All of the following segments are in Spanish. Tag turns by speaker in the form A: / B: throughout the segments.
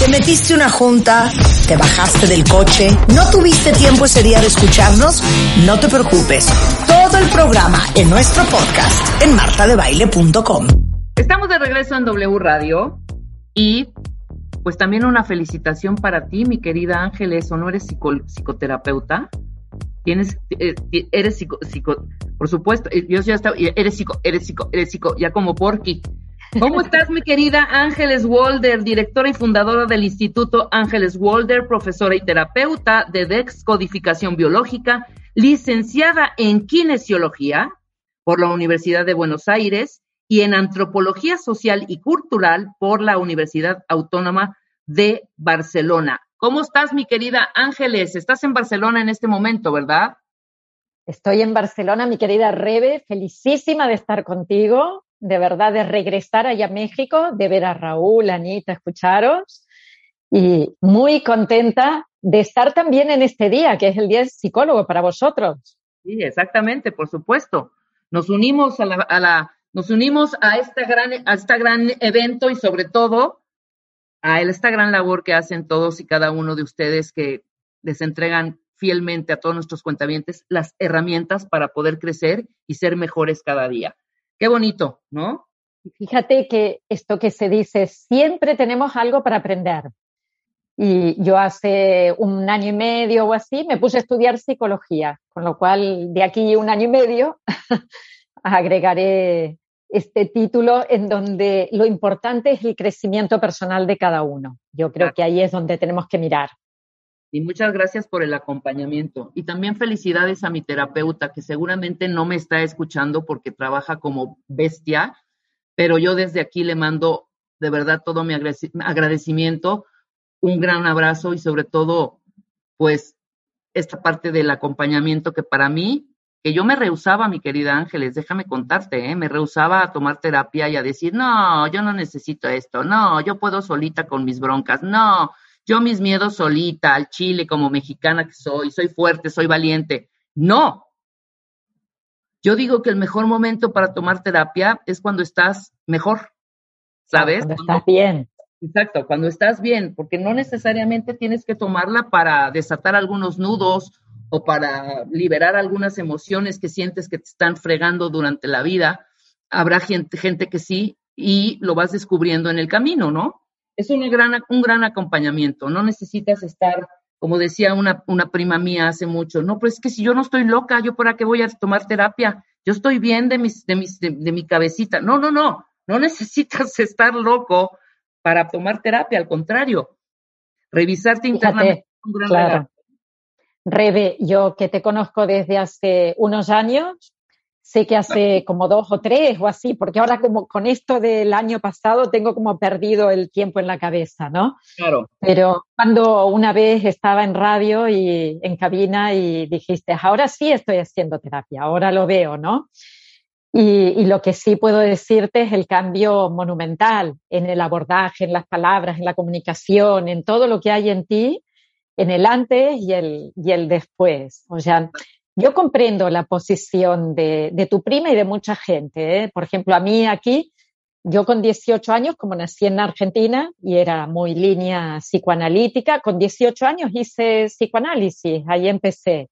A: Te metiste una junta, te bajaste del coche, no tuviste tiempo ese día de escucharnos, no te preocupes. Todo el programa en nuestro podcast en martadebaile.com.
B: Estamos de regreso en W Radio y pues también una felicitación para ti, mi querida Ángeles, ¿o no eres psicoterapeuta? Tienes, eh, eres psico, por supuesto, eh, yo ya estaba, eres psico, eres psico, eres psico, ya como porqui. ¿Cómo estás, mi querida Ángeles Walder, directora y fundadora del Instituto Ángeles Walder, profesora y terapeuta de Descodificación Biológica, licenciada en Kinesiología por la Universidad de Buenos Aires y en Antropología Social y Cultural por la Universidad Autónoma de Barcelona? ¿Cómo estás, mi querida Ángeles? Estás en Barcelona en este momento, ¿verdad?
C: Estoy en Barcelona, mi querida Rebe, felicísima de estar contigo de verdad de regresar allá a México, de ver a Raúl, Anita, escucharos y muy contenta de estar también en este día, que es el Día del Psicólogo para vosotros.
B: Sí, exactamente, por supuesto. Nos unimos a la, a la nos unimos a este gran, a este gran evento y sobre todo a esta gran labor que hacen todos y cada uno de ustedes que les entregan fielmente a todos nuestros cuentavientes las herramientas para poder crecer y ser mejores cada día. Qué bonito, ¿no?
C: Fíjate que esto que se dice, siempre tenemos algo para aprender. Y yo hace un año y medio o así me puse a estudiar psicología, con lo cual de aquí un año y medio agregaré este título en donde lo importante es el crecimiento personal de cada uno. Yo creo que ahí es donde tenemos que mirar.
B: Y muchas gracias por el acompañamiento. Y también felicidades a mi terapeuta, que seguramente no me está escuchando porque trabaja como bestia, pero yo desde aquí le mando de verdad todo mi agradecimiento, un gran abrazo y sobre todo, pues, esta parte del acompañamiento que para mí, que yo me rehusaba, mi querida Ángeles, déjame contarte, ¿eh? me rehusaba a tomar terapia y a decir, no, yo no necesito esto, no, yo puedo solita con mis broncas, no, yo mis miedos solita, al chile como mexicana que soy, soy fuerte, soy valiente. No. Yo digo que el mejor momento para tomar terapia es cuando estás mejor, ¿sabes?
C: Cuando estás bien.
B: Exacto, cuando estás bien, porque no necesariamente tienes que tomarla para desatar algunos nudos o para liberar algunas emociones que sientes que te están fregando durante la vida. Habrá gente, gente que sí y lo vas descubriendo en el camino, ¿no? Es un gran, un gran acompañamiento. No necesitas estar, como decía una, una prima mía hace mucho, no, pues es que si yo no estoy loca, ¿yo para qué voy a tomar terapia? Yo estoy bien de, mis, de, mis, de, mi cabecita. No, no, no, no necesitas estar loco para tomar terapia, al contrario, revisarte internamente. Un gran
C: claro. Rebe, yo que te conozco desde hace unos años, sé que hace como dos o tres o así, porque ahora como con esto del año pasado tengo como perdido el tiempo en la cabeza, ¿no?
B: Claro.
C: Pero cuando una vez estaba en radio y en cabina y dijiste, ahora sí estoy haciendo terapia, ahora lo veo, ¿no? Y, y, lo que sí puedo decirte es el cambio monumental en el abordaje, en las palabras, en la comunicación, en todo lo que hay en ti, en el antes y el, y el después. O sea, yo comprendo la posición de, tu prima y de mucha gente. ¿eh? Por ejemplo, a mí aquí, yo con 18 años, como nací en Argentina y era muy línea psicoanalítica, con 18 años hice psicoanálisis, ahí empecé.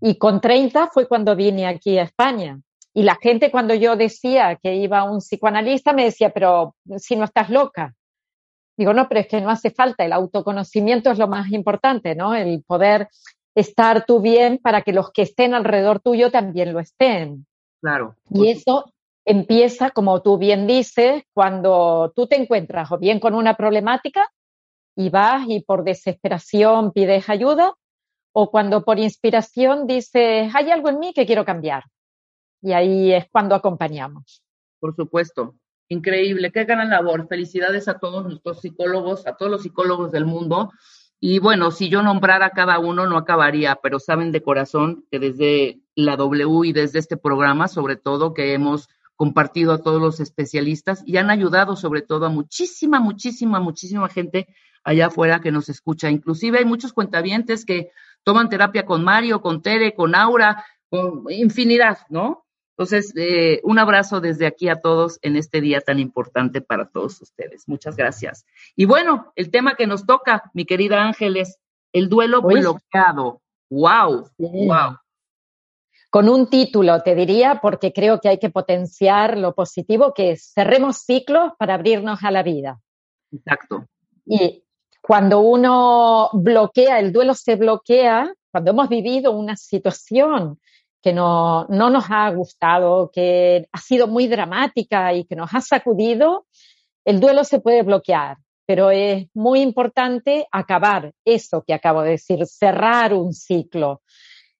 C: Y con 30 fue cuando vine aquí a España. Y la gente cuando yo decía que iba a un psicoanalista me decía, pero si no estás loca. Digo, no, pero es que no hace falta, el autoconocimiento es lo más importante, ¿no? El poder estar tú bien para que los que estén alrededor tuyo también lo estén.
B: Claro.
C: Y eso empieza, como tú bien dices, cuando tú te encuentras o bien con una problemática y vas y por desesperación pides ayuda, o cuando por inspiración dices, hay algo en mí que quiero cambiar. Y ahí es cuando acompañamos.
B: Por supuesto. Increíble, qué gran labor. Felicidades a todos nuestros psicólogos, a todos los psicólogos del mundo y bueno, si yo nombrara a cada uno no acabaría, pero saben de corazón que desde la W y desde este programa, sobre todo, que hemos compartido a todos los especialistas y han ayudado sobre todo a muchísima, muchísima, muchísima gente allá afuera que nos escucha. Inclusive hay muchos cuentavientes que toman terapia con Mario, con Tere, con Aura, con infinidad, ¿no? Entonces, eh, un abrazo desde aquí a todos en este día tan importante para todos ustedes. Muchas gracias. Y bueno, el tema que nos toca, mi querida Ángeles, el duelo bloqueado. ¡Wow! ¡Wow!
C: Con un título, te diría, porque creo que hay que potenciar lo positivo, que es cerremos ciclos para abrirnos a la vida.
B: Exacto.
C: Y cuando uno bloquea, el duelo se bloquea, cuando hemos vivido una situación que no, no nos ha gustado, que ha sido muy dramática y que nos ha sacudido, el duelo se puede bloquear, pero es muy importante acabar eso que acabo de decir, cerrar un ciclo.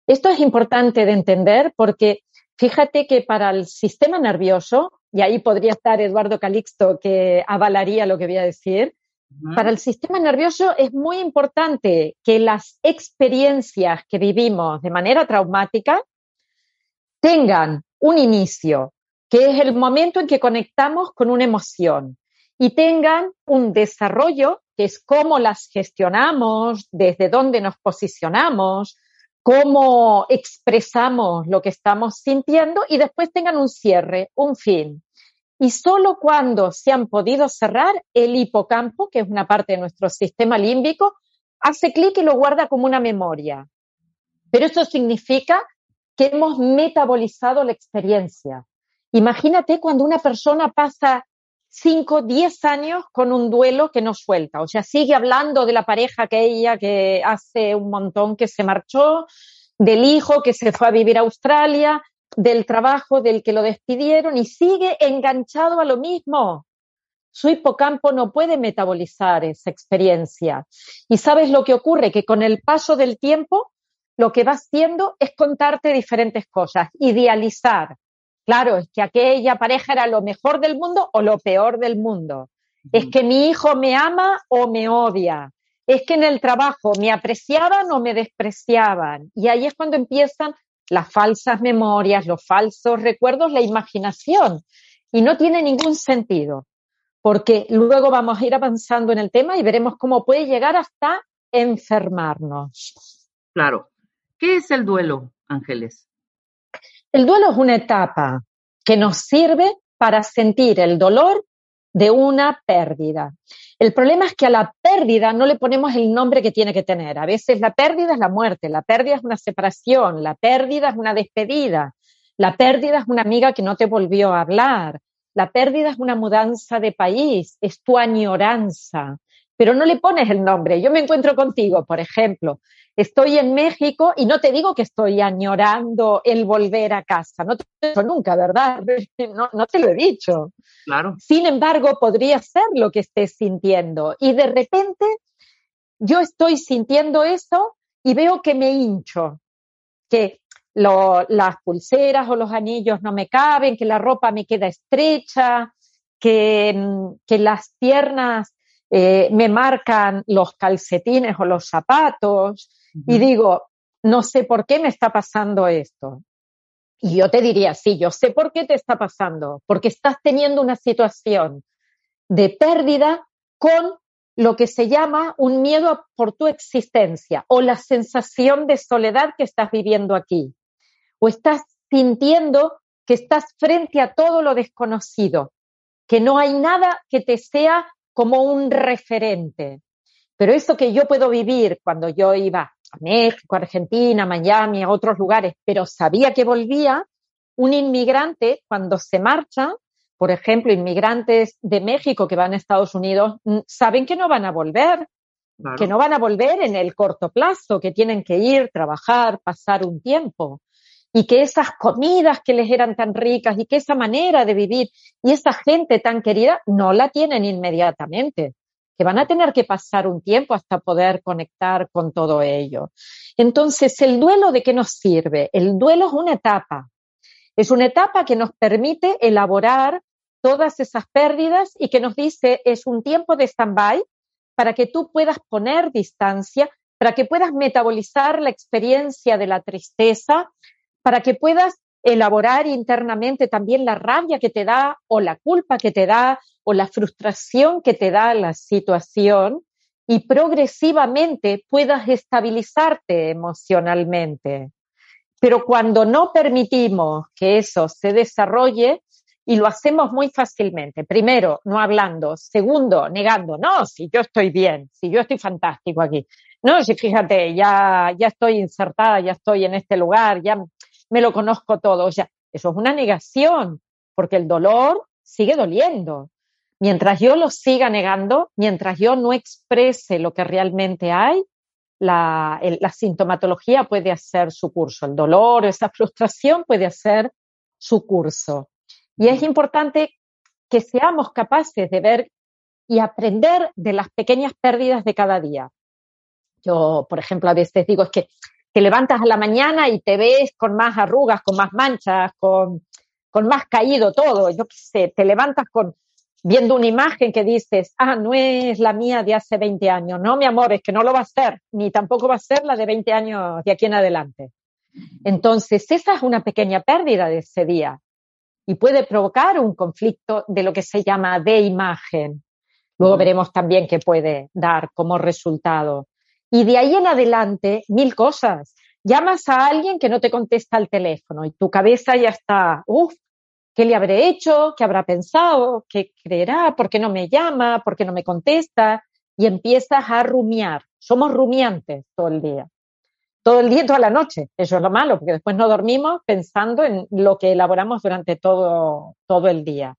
C: Esto es importante de entender porque fíjate que para el sistema nervioso, y ahí podría estar Eduardo Calixto que avalaría lo que voy a decir, para el sistema nervioso es muy importante que las experiencias que vivimos de manera traumática tengan un inicio, que es el momento en que conectamos con una emoción, y tengan un desarrollo, que es cómo las gestionamos, desde dónde nos posicionamos, cómo expresamos lo que estamos sintiendo, y después tengan un cierre, un fin. Y solo cuando se han podido cerrar, el hipocampo, que es una parte de nuestro sistema límbico, hace clic y lo guarda como una memoria. Pero eso significa que hemos metabolizado la experiencia. Imagínate cuando una persona pasa 5, 10 años con un duelo que no suelta, o sea, sigue hablando de la pareja que ella que hace un montón que se marchó, del hijo que se fue a vivir a Australia, del trabajo del que lo despidieron y sigue enganchado a lo mismo. Su hipocampo no puede metabolizar esa experiencia. Y sabes lo que ocurre, que con el paso del tiempo lo que va haciendo es contarte diferentes cosas, idealizar. Claro, es que aquella pareja era lo mejor del mundo o lo peor del mundo. Es que mi hijo me ama o me odia. Es que en el trabajo me apreciaban o me despreciaban. Y ahí es cuando empiezan las falsas memorias, los falsos recuerdos, la imaginación. Y no tiene ningún sentido, porque luego vamos a ir avanzando en el tema y veremos cómo puede llegar hasta enfermarnos.
B: Claro. ¿Qué es el duelo, Ángeles?
C: El duelo es una etapa que nos sirve para sentir el dolor de una pérdida. El problema es que a la pérdida no le ponemos el nombre que tiene que tener. A veces la pérdida es la muerte, la pérdida es una separación, la pérdida es una despedida, la pérdida es una amiga que no te volvió a hablar, la pérdida es una mudanza de país, es tu añoranza, pero no le pones el nombre. Yo me encuentro contigo, por ejemplo, estoy en México y no te digo que estoy añorando el volver a casa, no te lo he dicho nunca, ¿verdad? No, no te lo he dicho.
B: Claro.
C: Sin embargo, podría ser lo que estés sintiendo y de repente yo estoy sintiendo eso y veo que me hincho, que las pulseras o los anillos no me caben, que la ropa me queda estrecha, que, que las piernas eh, me marcan los calcetines o los zapatos y digo, no sé por qué me está pasando esto. Y yo te diría, sí, yo sé por qué te está pasando, porque estás teniendo una situación de pérdida con lo que se llama un miedo por tu existencia o la sensación de soledad que estás viviendo aquí. O estás sintiendo que estás frente a todo lo desconocido, que no hay nada que te sea como un referente. Pero eso que yo puedo vivir cuando yo iba a México, Argentina, Miami, a otros lugares, pero sabía que volvía, un inmigrante cuando se marcha, por ejemplo, inmigrantes de México que van a Estados Unidos, mm, saben que no van a volver, que no van a volver en el corto plazo, que tienen que ir, trabajar, pasar un tiempo. Y que esas comidas que les eran tan ricas y que esa manera de vivir y esa gente tan querida no la tienen inmediatamente, que van a tener que pasar un tiempo hasta poder conectar con todo ello. Entonces, ¿el duelo de qué nos sirve? El duelo es una etapa. Es una etapa que nos permite elaborar todas esas pérdidas y que nos dice es un tiempo de stand-by para que tú puedas poner distancia, para que puedas metabolizar la experiencia de la tristeza, para que puedas elaborar internamente también la rabia que te da o la culpa que te da o la frustración que te da la situación y progresivamente puedas estabilizarte emocionalmente. Pero cuando no permitimos que eso se desarrolle, y lo hacemos muy fácilmente. Primero, no hablando. Segundo, negando. No, si yo estoy bien, si yo estoy fantástico aquí. No, si fíjate, ya, ya estoy insertada, ya estoy en este lugar, ya me lo conozco todo. O sea, eso es una negación, porque el dolor sigue doliendo. Mientras yo lo siga negando, mientras yo no exprese lo que realmente hay, la, la sintomatología puede hacer su curso. El dolor, esa frustración puede hacer su curso. Y es importante que seamos capaces de ver y aprender de las pequeñas pérdidas de cada día. Yo, por ejemplo, a veces digo, es que te levantas a la mañana y te ves con más arrugas, con más manchas, con, con más caído todo. Yo qué sé, te levantas con viendo una imagen que dices, ah, no es la mía de hace 20 años. No, mi amor, es que no lo va a ser, ni tampoco va a ser la de 20 años de aquí en adelante. Entonces, esa es una pequeña pérdida de ese día y puede provocar un conflicto de lo que se llama de imagen. Luego veremos también qué puede dar como resultado. Y de ahí en adelante, mil cosas. Llamas a alguien que no te contesta al teléfono y tu cabeza ya está, uff, ¿qué le habré hecho? ¿Qué habrá pensado? ¿Qué creerá? ¿Por qué no me llama? ¿Por qué no me contesta? Y empiezas a rumiar. Somos rumiantes todo el día todo el día y toda la noche. Eso es lo malo, porque después no dormimos pensando en lo que elaboramos durante todo, todo el día.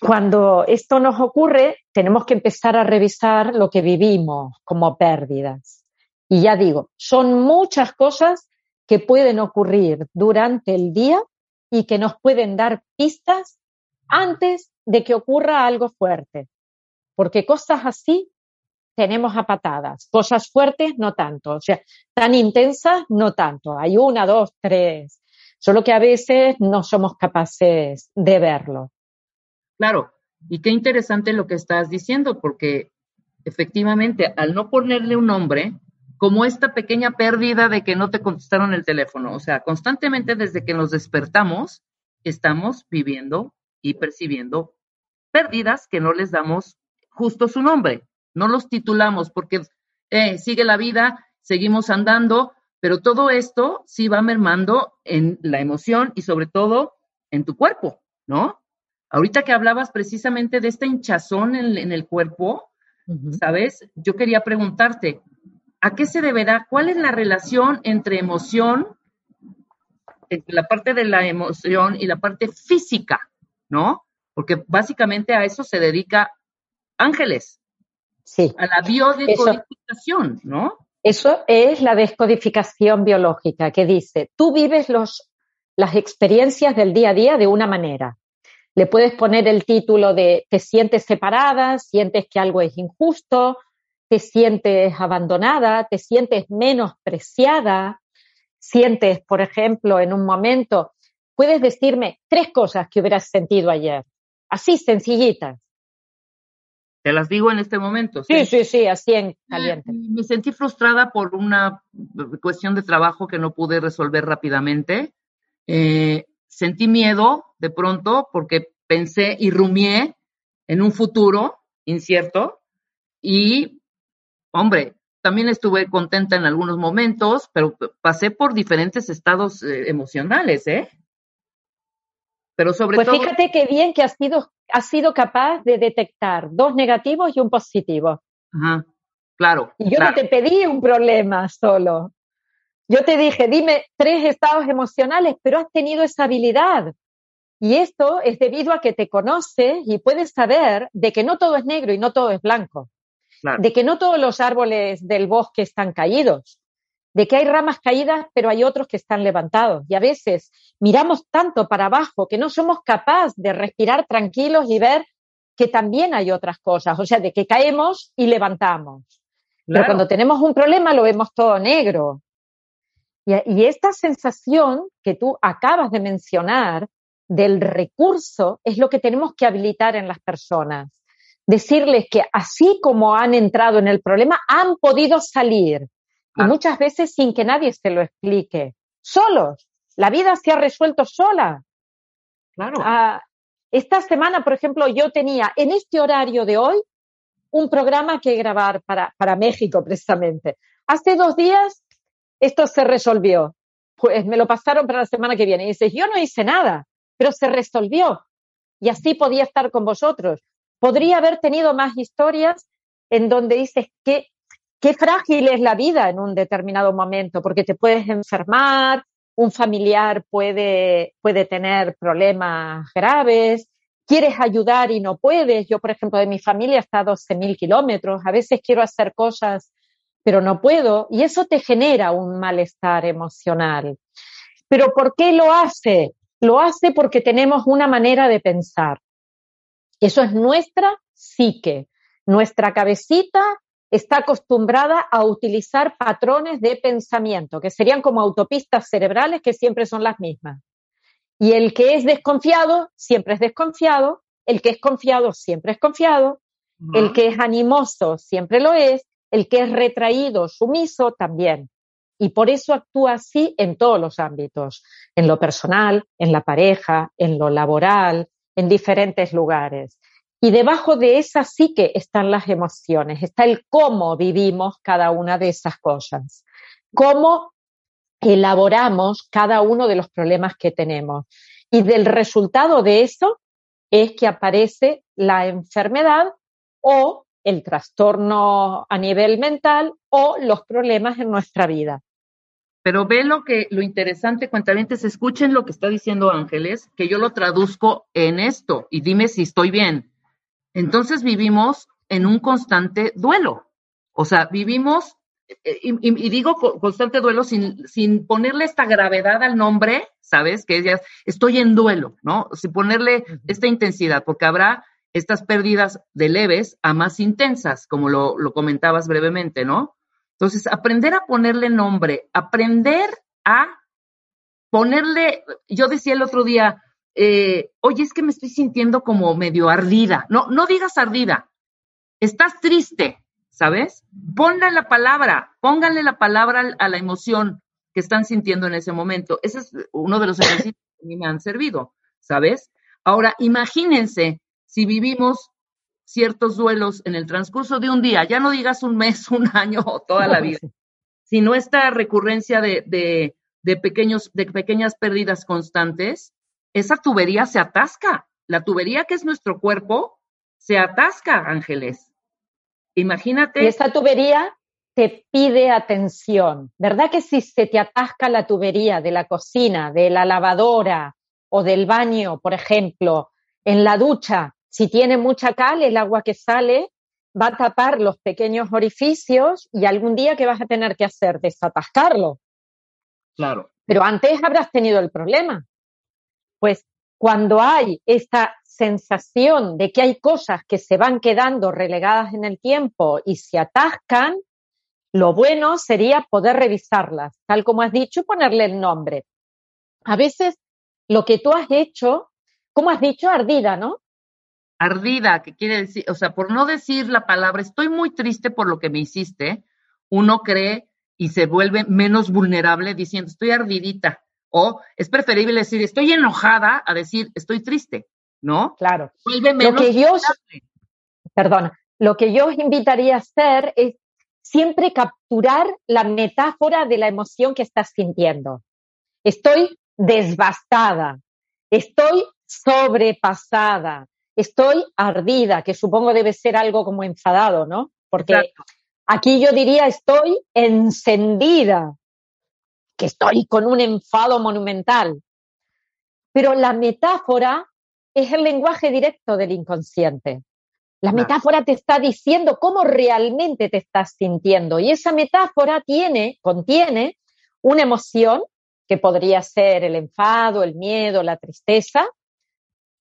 C: Cuando esto nos ocurre, tenemos que empezar a revisar lo que vivimos como pérdidas. Y ya digo, son muchas cosas que pueden ocurrir durante el día y que nos pueden dar pistas antes de que ocurra algo fuerte. Porque cosas así tenemos a patadas. Cosas fuertes, no tanto. O sea, tan intensas, no tanto. Hay una, dos, tres. Solo que a veces no somos capaces de verlo.
B: Claro. Y qué interesante lo que estás diciendo, porque efectivamente, al no ponerle un nombre, como esta pequeña pérdida de que no te contestaron el teléfono, o sea, constantemente desde que nos despertamos, estamos viviendo y percibiendo pérdidas que no les damos justo su nombre no los titulamos porque eh, sigue la vida, seguimos andando, pero todo esto sí va mermando en la emoción y sobre todo en tu cuerpo, ¿no? Ahorita que hablabas precisamente de esta hinchazón en, el cuerpo, ¿sabes? Yo quería preguntarte, ¿a qué se deberá? ¿Cuál es la relación entre emoción, entre la parte de la emoción y la parte física, ¿no? Porque básicamente a eso se dedica Ángeles,
C: Sí.
B: A la biodescodificación, ¿no?
C: Eso es la descodificación biológica que dice, tú vives los, las experiencias del día a día de una manera. Le puedes poner el título de te sientes separada, sientes que algo es injusto, te sientes abandonada, te sientes menospreciada, sientes, por ejemplo, en un momento, puedes decirme tres cosas que hubieras sentido ayer, así sencillitas.
B: Te las digo en este momento.
C: Sí, sí, sí, así en caliente.
B: Me sentí frustrada por una cuestión de trabajo que no pude resolver rápidamente. Eh, sentí miedo de pronto porque pensé y rumié en un futuro incierto y, hombre, también estuve contenta en algunos momentos, pero pasé por diferentes estados eh, emocionales, ¿eh?
C: Pero sobre pues todo. Pues fíjate qué bien que has sido, has sido capaz de detectar dos negativos y un positivo.
B: Ajá, claro.
C: Y yo no te pedí un problema solo. Yo te dije, dime tres estados emocionales, pero has tenido esa habilidad. Y esto es debido a que te conoces y puedes saber de que no todo es negro y no todo es blanco. De que no todos los árboles del bosque están caídos de que hay ramas caídas, pero hay otros que están levantados. Y a veces miramos tanto para abajo que no somos capaces de respirar tranquilos y ver que también hay otras cosas, o sea, de que caemos y levantamos. Pero cuando tenemos un problema lo vemos todo negro. Y, y esta sensación que tú acabas de mencionar del recurso es lo que tenemos que habilitar en las personas. Decirles que así como han entrado en el problema, han podido salir y muchas veces sin que nadie se lo explique. Solos. La vida se ha resuelto sola.
B: Claro.
C: Ah, esta semana, por ejemplo, yo tenía en este horario de hoy un programa que grabar para, para México, precisamente. Hace dos días esto se resolvió. pues me lo pasaron para la semana que viene. Y dices, yo no hice nada, pero se resolvió. Y así podía estar con vosotros. Podría haber tenido más historias en donde dices, qué, qué frágil es la vida en un determinado momento, porque te puedes enfermar, un familiar puede, puede tener problemas graves, quieres ayudar y no puedes. Yo, por ejemplo, de mi familia está a 12.000 kilómetros, a veces quiero hacer cosas, pero no puedo, y eso te genera un malestar emocional. Pero ¿por qué lo hace? Lo hace porque tenemos una manera de pensar. Eso es nuestra psique. Nuestra cabecita está acostumbrada a utilizar patrones de pensamiento, que serían como autopistas cerebrales que siempre son las mismas. Y el que es desconfiado, siempre es desconfiado, el que es confiado, siempre es confiado, el que es animoso, siempre lo es, el que es retraído, sumiso, también. Y por eso actúa así en todos los ámbitos, en lo personal, en la pareja, en lo laboral, en diferentes lugares. Y debajo de esa psique están las emociones, está el cómo vivimos cada una de esas cosas, cómo elaboramos cada uno de los problemas que tenemos. Y del resultado de eso es que aparece la enfermedad o el trastorno a nivel mental o los problemas en nuestra vida.
B: Pero ve lo que lo interesante, cuentavientes, escuchen lo que está diciendo Ángeles, que yo lo traduzco en esto y dime si estoy bien. Entonces vivimos en un constante duelo. O sea, vivimos eh, y, digo constante duelo sin, sin, ponerle esta gravedad al nombre, ¿sabes? Que es estoy en duelo, ¿no? Sin ponerle esta intensidad, porque habrá estas pérdidas de leves a más intensas, como lo, lo comentabas brevemente, ¿no? Entonces, aprender a ponerle nombre, aprender a ponerle, yo decía el otro día, eh, oye, es que me estoy sintiendo como medio ardida. No, no digas ardida, estás triste, ¿sabes? Ponle la palabra, pónganle la palabra a la emoción que están sintiendo en ese momento. Ese es uno de los ejercicios que a mí me han servido, ¿sabes? Ahora, imagínense si vivimos ciertos duelos en el transcurso de un día, ya no digas un mes, un año o toda la vida, sino esta recurrencia de, de, de, pequeños, de pequeñas pérdidas constantes, esa tubería se atasca. La tubería que es nuestro cuerpo se atasca, Ángeles. Imagínate.
C: Y esa tubería te pide atención. ¿Verdad que si se te atasca la tubería de la cocina, de la lavadora o del baño, por ejemplo, en la ducha, si tiene mucha cal, el agua que sale va a tapar los pequeños orificios y algún día ¿qué vas a tener que hacer? Desatascarlo.
B: Claro.
C: Pero antes habrás tenido el problema. Pues cuando hay esta sensación de que hay cosas que se van quedando relegadas en el tiempo y se atascan, lo bueno sería poder revisarlas, tal como has dicho, ponerle el nombre. A veces lo que tú has hecho, como has dicho, ardida, ¿no?
B: Ardida, que quiere decir, o sea, por no decir la palabra, estoy muy triste por lo que me hiciste, uno cree y se vuelve menos vulnerable diciendo, estoy ardidita. O es preferible decir, estoy enojada a decir, estoy triste. ¿no?
C: Claro. lo que yo, perdona, lo que yo os invitaría a hacer es siempre capturar la metáfora de la emoción que estás sintiendo. Estoy desbastada, estoy sobrepasada, estoy ardida, que supongo debe ser algo como enfadado, ¿no? Porque aquí yo diría estoy encendida, que estoy con un enfado monumental. Pero la metáfora es el lenguaje directo del inconsciente. La metáfora te está diciendo cómo realmente te estás sintiendo y esa metáfora tiene, contiene una emoción que podría ser el enfado, el miedo, la tristeza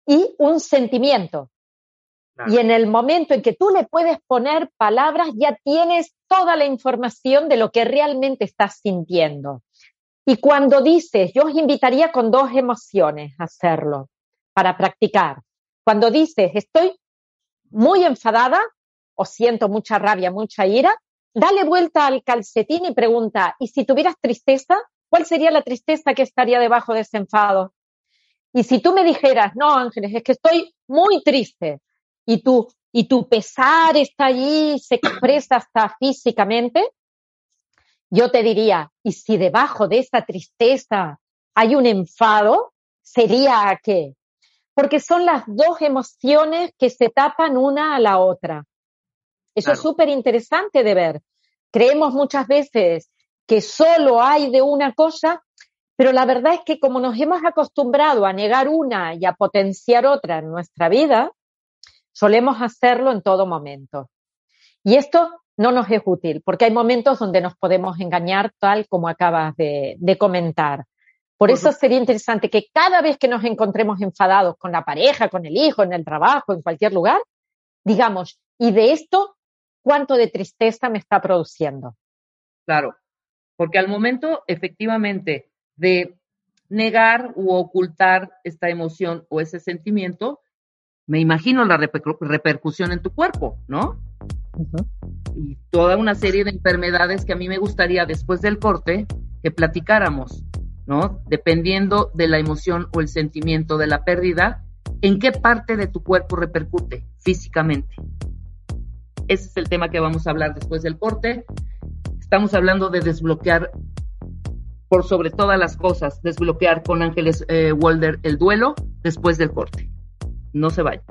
C: y un sentimiento. Y en el momento en que tú le puedes poner palabras, ya tienes toda la información de lo que realmente estás sintiendo. Y cuando dices, yo os invitaría con dos emociones a hacerlo para practicar. Cuando dices, estoy muy enfadada o siento mucha rabia, mucha ira, dale vuelta al calcetín y pregunta, ¿y si tuvieras tristeza? ¿Cuál sería la tristeza que estaría debajo de ese enfado? Y si tú me dijeras, no, Ángeles, es que estoy muy triste y tú, y tu pesar está allí, se expresa hasta físicamente, yo te diría, ¿y si debajo de esta tristeza hay un enfado? ¿Sería a qué? Porque son las dos emociones que se tapan una a la otra. Eso es súper interesante de ver. Creemos muchas veces que solo hay de una cosa, pero la verdad es que como nos hemos acostumbrado a negar una y a potenciar otra en nuestra vida, solemos hacerlo en todo momento. Y esto no nos es útil, porque hay momentos donde nos podemos engañar, tal como acabas de, comentar. Por eso sería interesante que cada vez que nos encontremos enfadados con la pareja, con el hijo, en el trabajo, en cualquier lugar, digamos, ¿y de esto cuánto de tristeza me está produciendo?
B: Claro, porque al momento efectivamente de negar u ocultar esta emoción o ese sentimiento, me imagino la repercusión en tu cuerpo, ¿no? Y toda una serie de enfermedades que a mí me gustaría después del corte que platicáramos, ¿no? Dependiendo de la emoción o el sentimiento de la pérdida, ¿en qué parte de tu cuerpo repercute físicamente? Ese es el tema que vamos a hablar después del corte. Estamos hablando de desbloquear por sobre todas las cosas, desbloquear con Ángeles eh, Walder el duelo después del corte. No se vayan.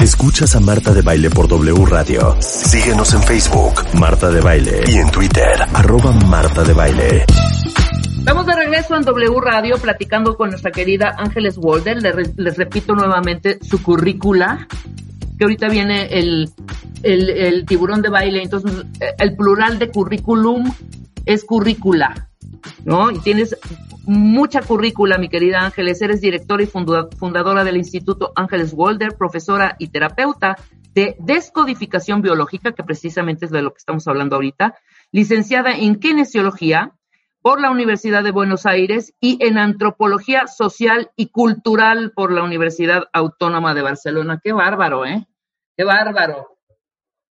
D: Escuchas a Marta de Baile por W Radio. Síguenos en Facebook, Marta de Baile, y en Twitter, arroba Marta de Baile.
B: Estamos de regreso en W Radio platicando con nuestra querida Ángeles Walder. Les, repito nuevamente su currícula, que ahorita viene el, el, el tiburón de baile, entonces el plural de currículum es currícula, ¿no? Y tienes mucha currícula, mi querida Ángeles. Eres directora y fundadora del Instituto Ángeles Walder, profesora y terapeuta de descodificación biológica, que precisamente es de lo que estamos hablando ahorita, licenciada en kinesiología por la Universidad de Buenos Aires y en antropología social y cultural por la Universidad Autónoma de Barcelona. Qué bárbaro, ¿eh? Qué bárbaro.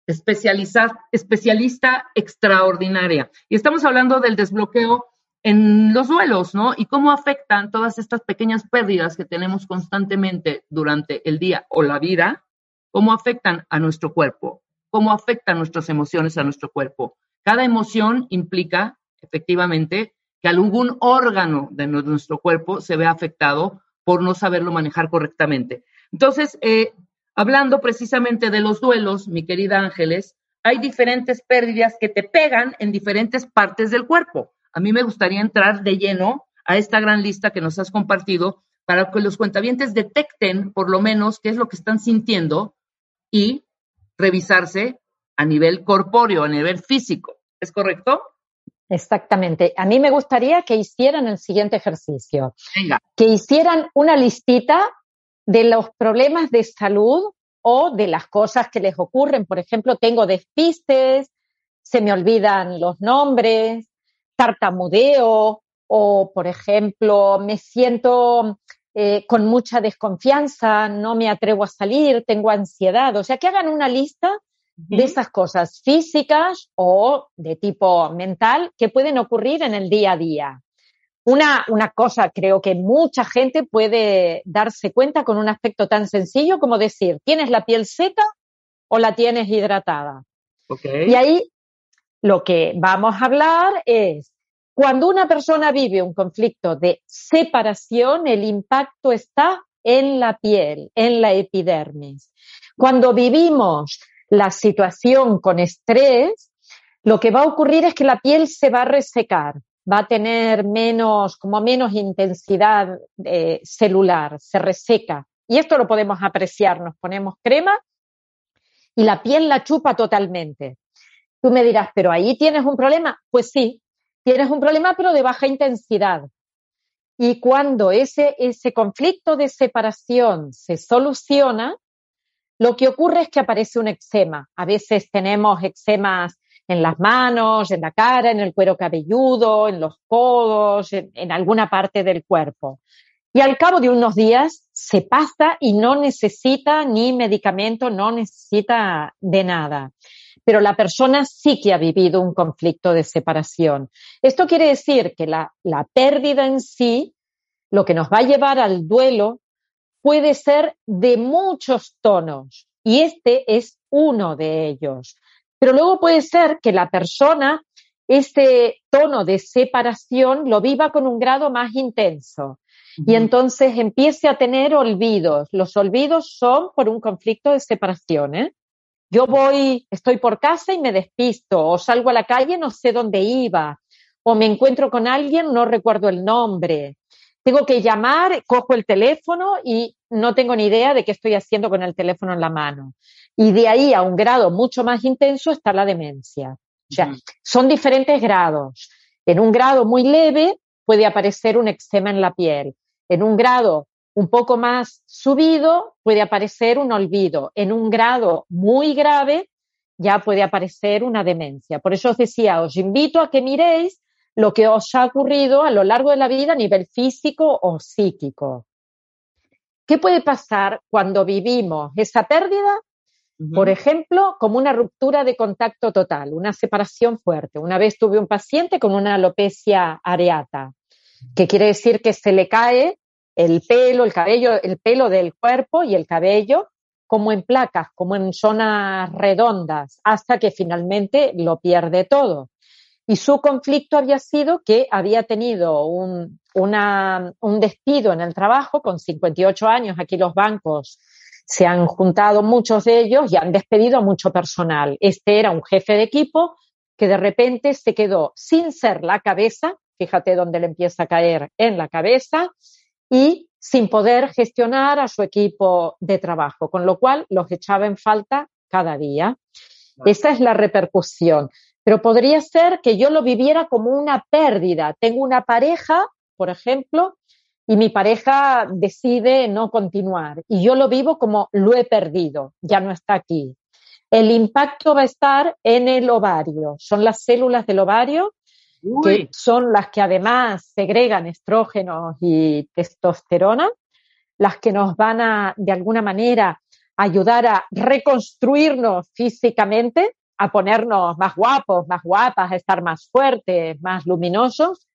B: Especializada, especialista extraordinaria. Y estamos hablando del desbloqueo en los duelos, ¿no? Y cómo afectan todas estas pequeñas pérdidas que tenemos constantemente durante el día o la vida, cómo afectan a nuestro cuerpo, cómo afectan nuestras emociones a nuestro cuerpo. Cada emoción implica, efectivamente, que algún órgano de nuestro cuerpo se ve afectado por no saberlo manejar correctamente. Entonces, eh, hablando precisamente de los duelos, mi querida Ángeles, hay diferentes pérdidas que te pegan en diferentes partes del cuerpo a mí me gustaría entrar de lleno a esta gran lista que nos has compartido para que los cuentavientes detecten por lo menos qué es lo que están sintiendo y revisarse a nivel corpóreo, a nivel físico. ¿Es correcto?
C: Exactamente. A mí me gustaría que hicieran el siguiente ejercicio.
B: Venga.
C: Que hicieran una listita de los problemas de salud o de las cosas que les ocurren. Por ejemplo, tengo despistes, se me olvidan los nombres, tartamudeo o, por ejemplo, me siento eh, con mucha desconfianza, no me atrevo a salir, tengo ansiedad. O sea, que hagan una lista de esas cosas físicas o de tipo mental que pueden ocurrir en el día a día. Una, una, cosa creo que mucha gente puede darse cuenta con un aspecto tan sencillo como decir, ¿tienes la piel seca o la tienes hidratada? Y ahí lo que vamos a hablar es, cuando una persona vive un conflicto de separación, el impacto está en la piel, en la epidermis. Cuando vivimos la situación con estrés, lo que va a ocurrir es que la piel se va a resecar, va a tener menos, como menos intensidad eh, celular, se reseca. Y esto lo podemos apreciar, nos ponemos crema y la piel la chupa totalmente. Tú me dirás, pero ahí tienes un problema. Pues sí, tienes un problema, pero de baja intensidad. Y cuando ese, ese conflicto de separación se soluciona, lo que ocurre es que aparece un eczema. A veces tenemos eczemas en las manos, en la cara, en el cuero cabelludo, en los codos, en, alguna parte del cuerpo. Y al cabo de unos días se pasa y no necesita ni medicamento, no necesita de nada pero la persona sí que ha vivido un conflicto de separación. Esto quiere decir que la, pérdida en sí, lo que nos va a llevar al duelo, puede ser de muchos tonos y este es uno de ellos. Pero luego puede ser que la persona ese tono de separación lo viva con un grado más intenso y entonces empiece a tener olvidos. Los olvidos son por un conflicto de separación. ¿eh? Yo voy, estoy por casa y me despisto, o salgo a la calle, no sé dónde iba, o me encuentro con alguien, no recuerdo el nombre. Tengo que llamar, cojo el teléfono y no tengo ni idea de qué estoy haciendo con el teléfono en la mano. Y de ahí a un grado mucho más intenso está la demencia. O sea, son diferentes grados. En un grado muy leve puede aparecer un eczema en la piel. En un grado un poco más subido puede aparecer un olvido. En un grado muy grave ya puede aparecer una demencia. Por eso os decía, os invito a que miréis lo que os ha ocurrido a lo largo de la vida a nivel físico o psíquico. ¿Qué puede pasar cuando vivimos esa pérdida? Por ejemplo, como una ruptura de contacto total, una separación fuerte. Una vez tuve un paciente con una alopecia areata, que quiere decir que se le cae el pelo, el cabello, el pelo del cuerpo y el cabello como en placas, como en zonas redondas, hasta que finalmente lo pierde todo. Y su conflicto había sido que había tenido un, un despido en el trabajo con 58 años. Aquí los bancos se han juntado muchos de ellos y han despedido mucho personal. Este era un jefe de equipo que de repente se quedó sin ser la cabeza, fíjate dónde le empieza a caer en la cabeza, y sin poder gestionar a su equipo de trabajo, con lo cual los echaba en falta cada día. Esa es la repercusión. Pero podría ser que yo lo viviera como una pérdida. Tengo una pareja, por ejemplo, y mi pareja decide no continuar y yo lo vivo como lo he perdido, ya no está aquí. El impacto va a estar en el ovario, son las células del ovario que son las que además segregan estrógenos y testosterona, las que nos van a, de alguna manera, ayudar a reconstruirnos físicamente, a ponernos más guapos, más guapas, a estar más fuertes, más luminosos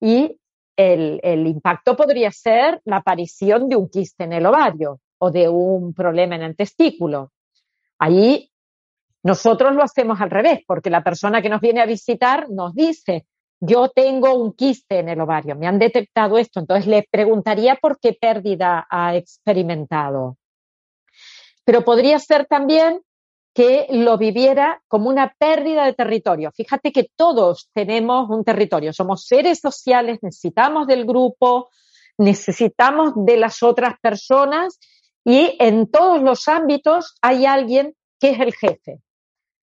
C: y el, impacto podría ser la aparición de un quiste en el ovario o de un problema en el testículo. Ahí nosotros lo hacemos al revés, porque la persona que nos viene a visitar nos dice, yo tengo un quiste en el ovario, me han detectado esto, entonces le preguntaría por qué pérdida ha experimentado. Pero podría ser también que lo viviera como una pérdida de territorio. Fíjate que todos tenemos un territorio, somos seres sociales, necesitamos del grupo, necesitamos de las otras personas y en todos los ámbitos hay alguien que es el jefe,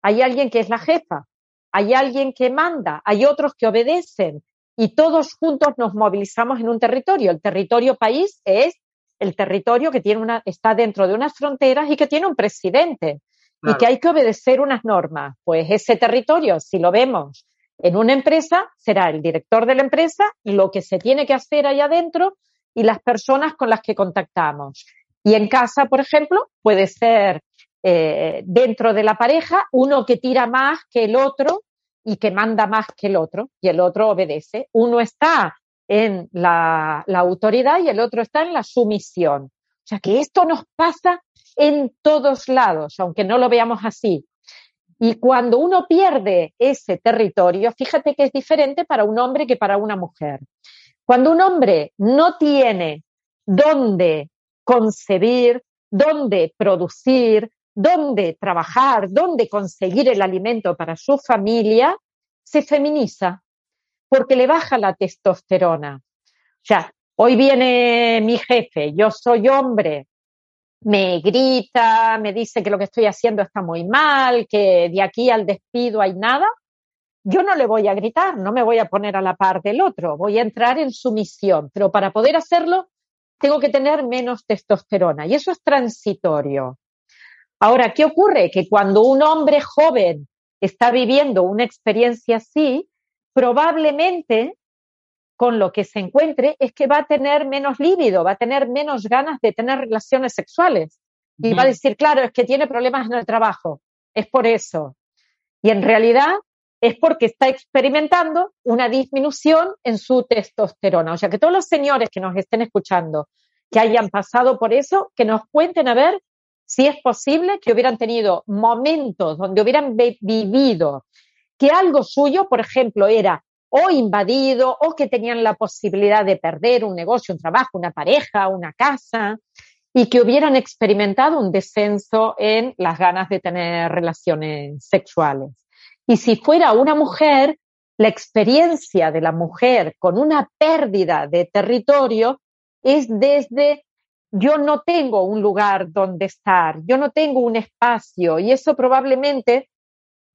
C: hay alguien que es la jefa, hay alguien que manda, hay otros que obedecen y todos juntos nos movilizamos en un territorio. El territorio país es el territorio que tiene una, está dentro de unas fronteras y que tiene un presidente y que hay que obedecer unas normas. Pues ese territorio, si lo vemos en una empresa, será el director de la empresa y lo que se tiene que hacer ahí adentro y las personas con las que contactamos. Y en casa, por ejemplo, puede ser eh, dentro de la pareja uno que tira más que el otro y que manda más que el otro y el otro obedece. Uno está en la, la autoridad y el otro está en la sumisión. O sea que esto nos pasa en todos lados, aunque no lo veamos así. Y cuando uno pierde ese territorio, fíjate que es diferente para un hombre que para una mujer. Cuando un hombre no tiene dónde concebir, dónde producir, dónde trabajar, dónde conseguir el alimento para su familia, se feminiza, porque le baja la testosterona. O sea, hoy viene mi jefe, yo soy hombre, me grita, me dice que lo que estoy haciendo está muy mal, que de aquí al despido hay nada, yo no le voy a gritar, no me voy a poner a la par del otro, voy a entrar en sumisión, pero para poder hacerlo tengo que tener menos testosterona y eso es transitorio. Ahora, ¿qué ocurre? Que cuando un hombre joven está viviendo una experiencia así, probablemente con lo que se encuentre es que va a tener menos líbido, va a tener menos ganas de tener relaciones sexuales. Y va a decir, claro, es que tiene problemas en el trabajo, es por eso. Y en realidad es porque está experimentando una disminución en su testosterona. O sea, que todos los señores que nos estén escuchando, que hayan pasado por eso, que nos cuenten a ver si es posible que hubieran tenido momentos donde hubieran vivido que algo suyo, por ejemplo, era o invadido o que tenían la posibilidad de perder un negocio, un trabajo, una pareja, una casa y que hubieran experimentado un descenso en las ganas de tener relaciones sexuales. Y si fuera una mujer, la experiencia de la mujer con una pérdida de territorio es desde yo no tengo un lugar donde estar, yo no tengo un espacio y eso probablemente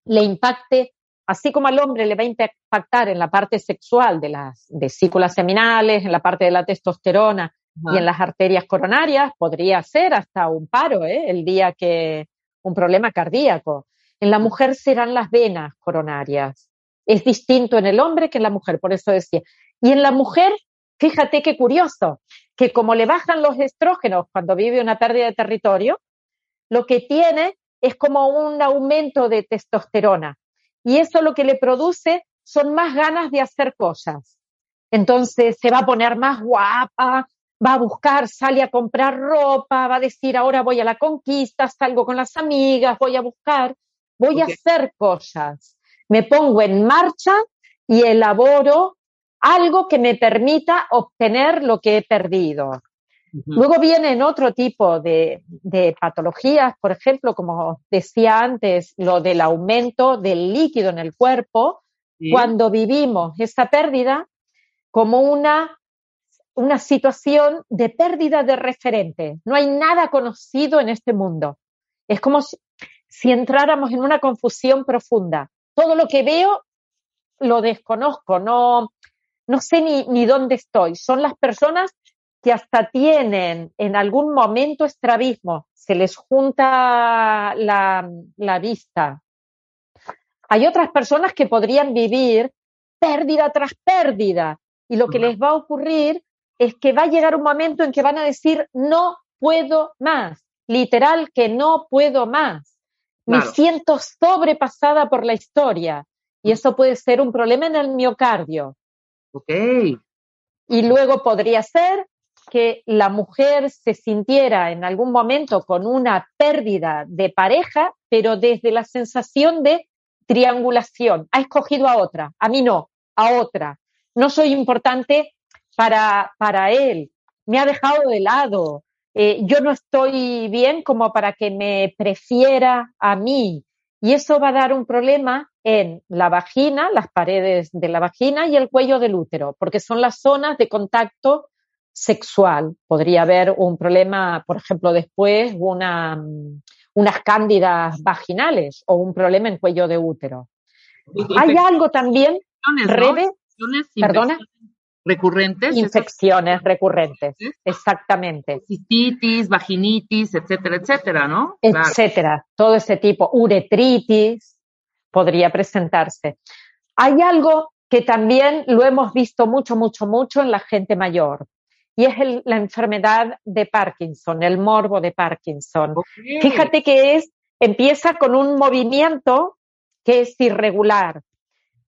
C: le impacte así como al hombre le va a impactar en la parte sexual de las vesículas seminales, en la parte de la testosterona y en las arterias coronarias, podría ser hasta un paro, ¿eh? el día que un problema cardíaco. En la mujer serán las venas coronarias. Es distinto en el hombre que en la mujer, por eso decía. Y en la mujer, fíjate qué curioso, que como le bajan los estrógenos cuando vive una pérdida de territorio, lo que tiene es como un aumento de testosterona y eso lo que le produce son más ganas de hacer cosas. Entonces se va a poner más guapa, va a buscar, sale a comprar ropa, va a decir ahora voy a la conquista, salgo con las amigas, voy a buscar, voy a hacer cosas. Me pongo en marcha y elaboro algo que me permita obtener lo que he perdido. Luego vienen otro tipo de, patologías, por ejemplo, como decía antes, lo del aumento del líquido en el cuerpo, cuando vivimos esa pérdida como una, una situación de pérdida de referente. No hay nada conocido en este mundo. Es como si, si entráramos en una confusión profunda. Todo lo que veo lo desconozco, no, no sé ni, ni dónde estoy. Son las personas que hasta tienen en algún momento estrabismo, se les junta la, vista. Hay otras personas que podrían vivir pérdida tras pérdida y lo que les va a ocurrir es que va a llegar un momento en que van a decir no puedo más, literal que no puedo más. Me siento sobrepasada por la historia y eso puede ser un problema en el miocardio.
B: Ok.
C: Y luego podría ser que la mujer se sintiera en algún momento con una pérdida de pareja, pero desde la sensación de triangulación. Ha escogido a otra, a mí no, a otra. No soy importante para, para él, me ha dejado de lado, eh, yo no estoy bien como para que me prefiera a mí. Y eso va a dar un problema en la vagina, las paredes de la vagina y el cuello del útero, porque son las zonas de contacto sexual. Podría haber un problema, por ejemplo, después una, unas cándidas vaginales o un problema en cuello de útero. Hay algo también, Rebe, perdona,
B: recurrentes.
C: Infecciones recurrentes, exactamente.
B: Cistitis, vaginitis, etcétera, etcétera, ¿no?
C: Etcétera, todo ese tipo. Uretritis podría presentarse. Hay algo que también lo hemos visto mucho, mucho, mucho en la gente mayor y es la enfermedad de Parkinson, el morbo de Parkinson. Fíjate que es, empieza con un movimiento que es irregular.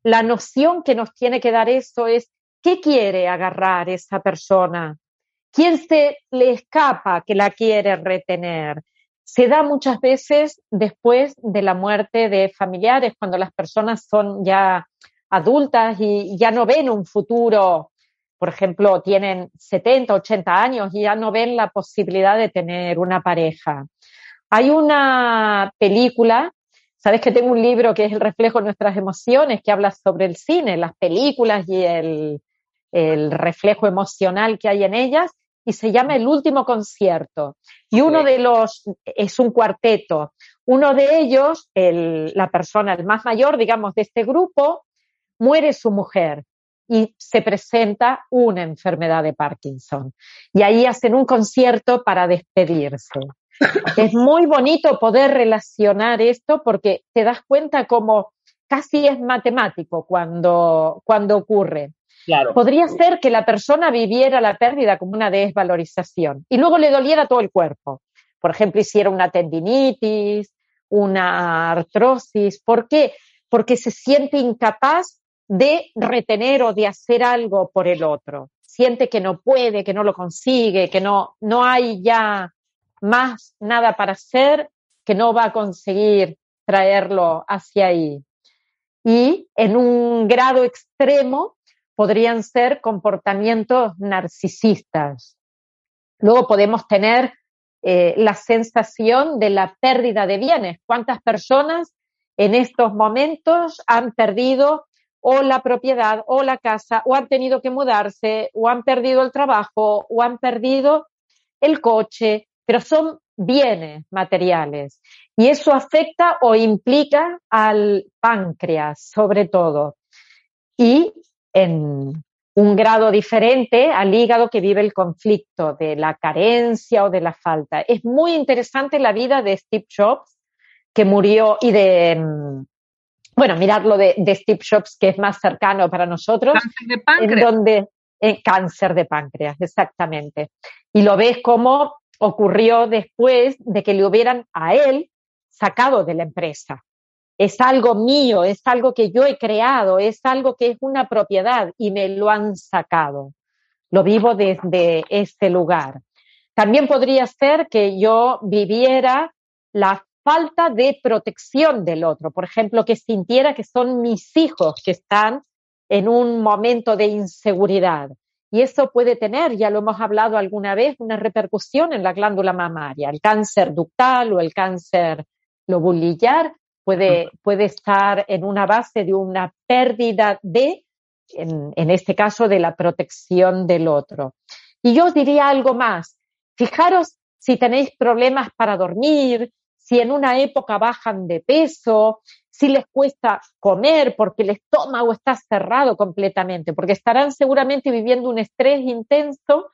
C: La noción que nos tiene que dar eso es qué quiere agarrar esa persona, quién se le escapa que la quiere retener. Se da muchas veces después de la muerte de familiares, cuando las personas son ya adultas y ya no ven un futuro por ejemplo, tienen 70, 80 años y ya no ven la posibilidad de tener una pareja. Hay una película, sabes que tengo un libro que es el reflejo de nuestras emociones, que habla sobre el cine, las películas y el, reflejo emocional que hay en ellas, y se llama El último concierto. Y uno de los, es un cuarteto, uno de ellos, la persona, el más mayor, digamos, de este grupo, muere su mujer y se presenta una enfermedad de Parkinson. Y ahí hacen un concierto para despedirse. es muy bonito poder relacionar esto porque te das cuenta como casi es matemático cuando, cuando ocurre.
B: Claro.
C: Podría ser que la persona viviera la pérdida como una desvalorización y luego le doliera todo el cuerpo. Por ejemplo, hiciera una tendinitis, una artrosis. ¿Por qué? Porque se siente incapaz de retener o de hacer algo por el otro. Siente que no puede, que no lo consigue, que no, no hay ya más nada para hacer, que no va a conseguir traerlo hacia ahí. Y en un grado extremo podrían ser comportamientos narcisistas. Luego podemos tener eh, la sensación de la pérdida de bienes. ¿Cuántas personas en estos momentos han perdido o la propiedad o la casa o han tenido que mudarse o han perdido el trabajo o han perdido el coche? Pero son bienes materiales y eso afecta o implica al páncreas sobre todo y en un grado diferente al hígado que vive el conflicto de la carencia o de la falta. Es muy interesante la vida de Steve Jobs, que murió, y de, mm, bueno, mirarlo de, de Steve Jobs, que es más cercano para nosotros.
B: Cáncer de páncreas.
C: En donde, eh, cáncer de páncreas, exactamente. Y lo ves como ocurrió después de que le hubieran a él sacado de la empresa es algo mío, es algo que yo he creado, es algo que es una propiedad y me lo han sacado. Lo vivo desde este lugar. También podría ser que yo viviera la falta de protección del otro, por ejemplo, que sintiera que son mis hijos que están en un momento de inseguridad. Y eso puede tener, ya lo hemos hablado alguna vez, una repercusión en la glándula mamaria, el cáncer ductal o el cáncer lobulillar puede, puede estar en una base de una pérdida de, en, en este caso, de la protección del otro. Y yo os diría algo más. Fijaros si tenéis problemas para dormir, si en una época bajan de peso, si les cuesta comer porque el estómago está cerrado completamente, porque estarán seguramente viviendo un estrés intenso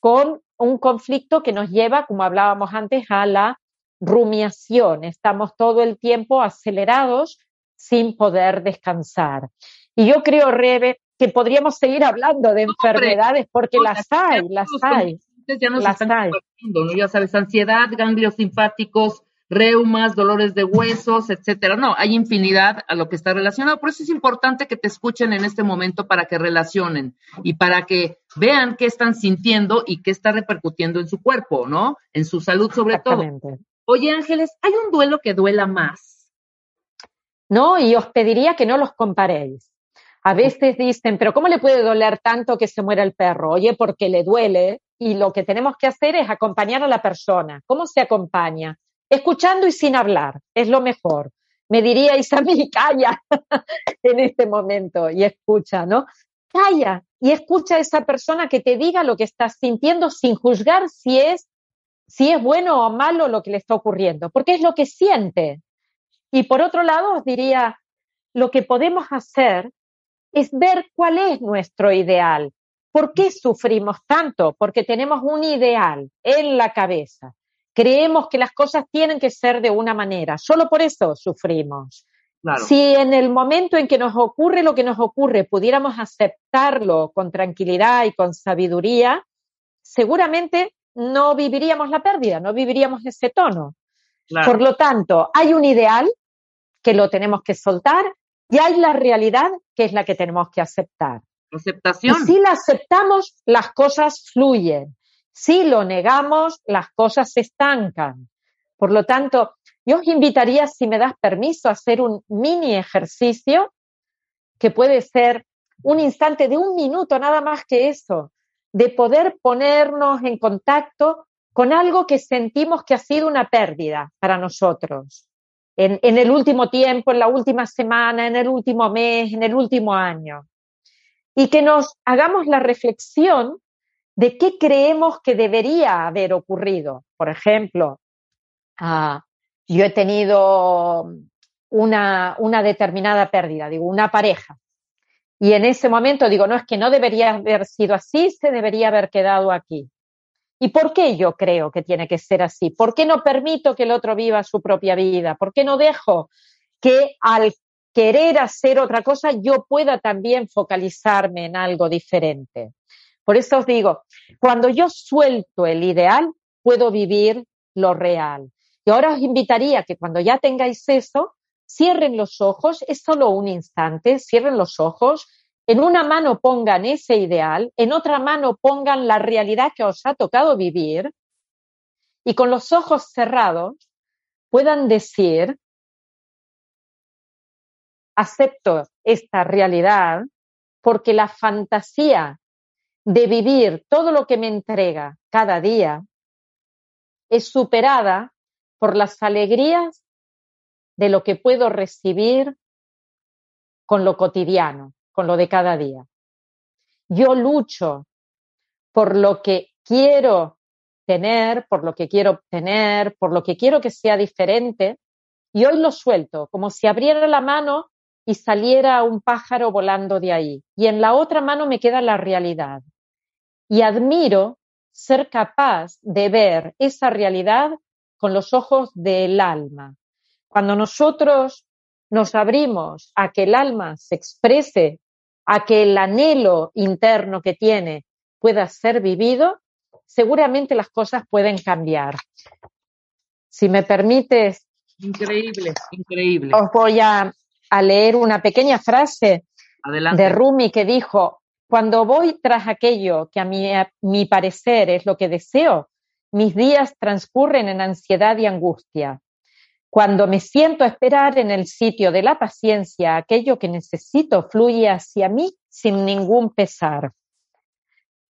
C: con un conflicto que nos lleva, como hablábamos antes, a la rumiación, estamos todo el tiempo acelerados sin poder descansar. Y yo creo, Rebe, que podríamos seguir hablando de enfermedades porque las hay, las hay.
B: Ya nos están hay. ¿no? Ya sabes, ansiedad, ganglios simpáticos, reumas, dolores de huesos, etcétera. No, hay infinidad a lo que está relacionado. Por eso es importante que te escuchen en este momento para que relacionen y para que vean qué están sintiendo y qué está repercutiendo en su cuerpo, ¿no? En su salud sobre todo. Oye, Ángeles, ¿hay un duelo que duela más?
C: No, y os pediría que no los comparéis. A veces dicen, pero ¿cómo le puede doler tanto que se muera el perro? Oye, porque le duele y lo que tenemos que hacer es acompañar a la persona. ¿Cómo se acompaña? Escuchando y sin hablar, es lo mejor. Me diríais a mí, calla en este momento y escucha, ¿no? Calla y escucha a esa persona que te diga lo que estás sintiendo sin juzgar si es si es bueno o malo lo que le está ocurriendo, porque es lo que siente. Y por otro lado, os diría, lo que podemos hacer es ver cuál es nuestro ideal. ¿Por qué sufrimos tanto? Porque tenemos un ideal en la cabeza. Creemos que las cosas tienen que ser de una manera. Solo por eso sufrimos. Si en el momento en que nos ocurre lo que nos ocurre pudiéramos aceptarlo con tranquilidad y con sabiduría, seguramente no viviríamos la pérdida, no viviríamos ese tono. Por lo tanto, hay un ideal que lo tenemos que soltar y hay la realidad que es la que tenemos que aceptar.
B: Aceptación.
C: Y si la aceptamos, las cosas fluyen. Si lo negamos, las cosas se estancan. Por lo tanto, yo os invitaría, si me das permiso, a hacer un mini ejercicio que puede ser un instante de un minuto, nada más que eso, de poder ponernos en contacto con algo que sentimos que ha sido una pérdida para nosotros en, el último tiempo, en la última semana, en el último mes, en el último año. Y que nos hagamos la reflexión de qué creemos que debería haber ocurrido. Por ejemplo, ah, yo he tenido una, una determinada pérdida, digo, una pareja y en ese momento digo, no, es que no debería haber sido así, se debería haber quedado aquí. ¿Y por qué yo creo que tiene que ser así? ¿Por qué no permito que el otro viva su propia vida? ¿Por qué no dejo que al querer hacer otra cosa yo pueda también focalizarme en algo diferente? Por eso os digo, cuando yo suelto el ideal, puedo vivir lo real. Y ahora os invitaría que cuando ya tengáis eso, cierren los ojos, es solo un instante, cierren los ojos, en una mano pongan ese ideal, en otra mano pongan la realidad que os ha tocado vivir. Y con los ojos cerrados puedan decir, acepto esta realidad porque la fantasía de vivir todo lo que me entrega cada día es superada por las alegrías de lo que puedo recibir con lo cotidiano, con lo de cada día. Yo lucho por lo que quiero tener, por lo que quiero obtener, por lo que quiero que sea diferente, y hoy lo suelto, como si abriera la mano y saliera un pájaro volando de ahí. Y en la otra mano me queda la realidad. Y admiro ser capaz de ver esa realidad con los ojos del alma. Cuando nosotros nos abrimos a que el alma se exprese, a que el anhelo interno que tiene pueda ser vivido, seguramente las cosas pueden cambiar. Si me permites.
B: Increíble, increíble.
C: Os voy a, leer una pequeña frase de Rumi que dijo, cuando voy tras aquello que a mi, a mi parecer es lo que deseo, mis días transcurren en ansiedad y angustia. Cuando me siento a esperar en el sitio de la paciencia, aquello que necesito fluye hacia mí sin ningún pesar.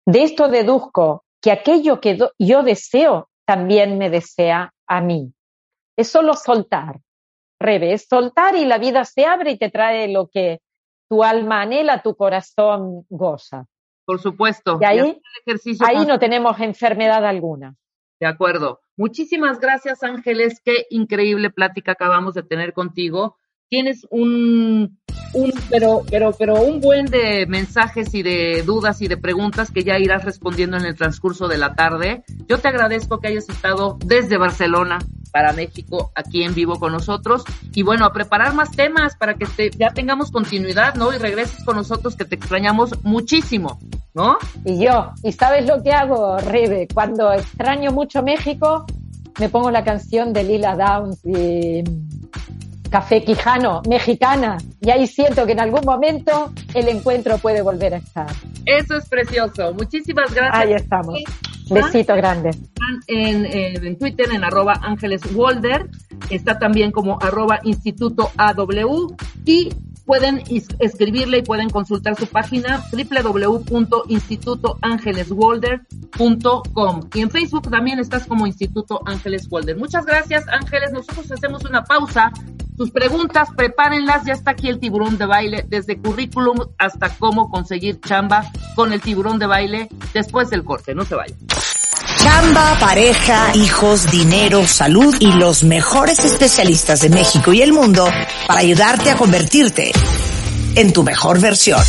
C: De esto deduzco que aquello que yo deseo también me desea a mí. Es solo soltar, Rebe, es soltar y la vida se abre y te trae lo que tu alma anhela, tu corazón goza.
B: Por supuesto.
C: Y ahí, ahí no tenemos enfermedad alguna.
B: De acuerdo. Muchísimas gracias, Ángeles. Qué increíble plática acabamos de tener contigo. Tienes un un, pero, pero, pero un buen de mensajes y de dudas y de preguntas que ya irás respondiendo en el transcurso de la tarde. Yo te agradezco que hayas estado desde Barcelona para México aquí en vivo con nosotros y bueno, a preparar más temas para que ya tengamos continuidad, ¿no? Y regreses con nosotros que te extrañamos muchísimo, ¿no?
C: Y yo, ¿y sabes lo que hago, Rebe? Cuando extraño mucho México, me pongo la canción de Lila Downs y café quijano, mexicana, y ahí siento que en algún momento el encuentro puede volver a estar.
B: Eso es precioso. Muchísimas gracias.
C: Ahí estamos. Besito grande.
B: En, en, Twitter en arroba Ángeles Walder, está también como arroba Instituto AW y pueden escribirle y pueden consultar su página www.institutoangeleswalder.com y en Facebook también estás como Instituto Ángeles Walder. Muchas gracias Ángeles, nosotros hacemos una pausa. Sus preguntas, prepárenlas, ya está aquí el tiburón de baile, desde currículum hasta cómo conseguir chamba con el tiburón de baile después del corte, no se vayan.
A: Chamba, pareja, hijos, dinero, salud y los mejores especialistas de México y el mundo para ayudarte a convertirte en tu mejor versión.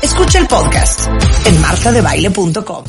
A: Escucha el podcast en martadebaile.com.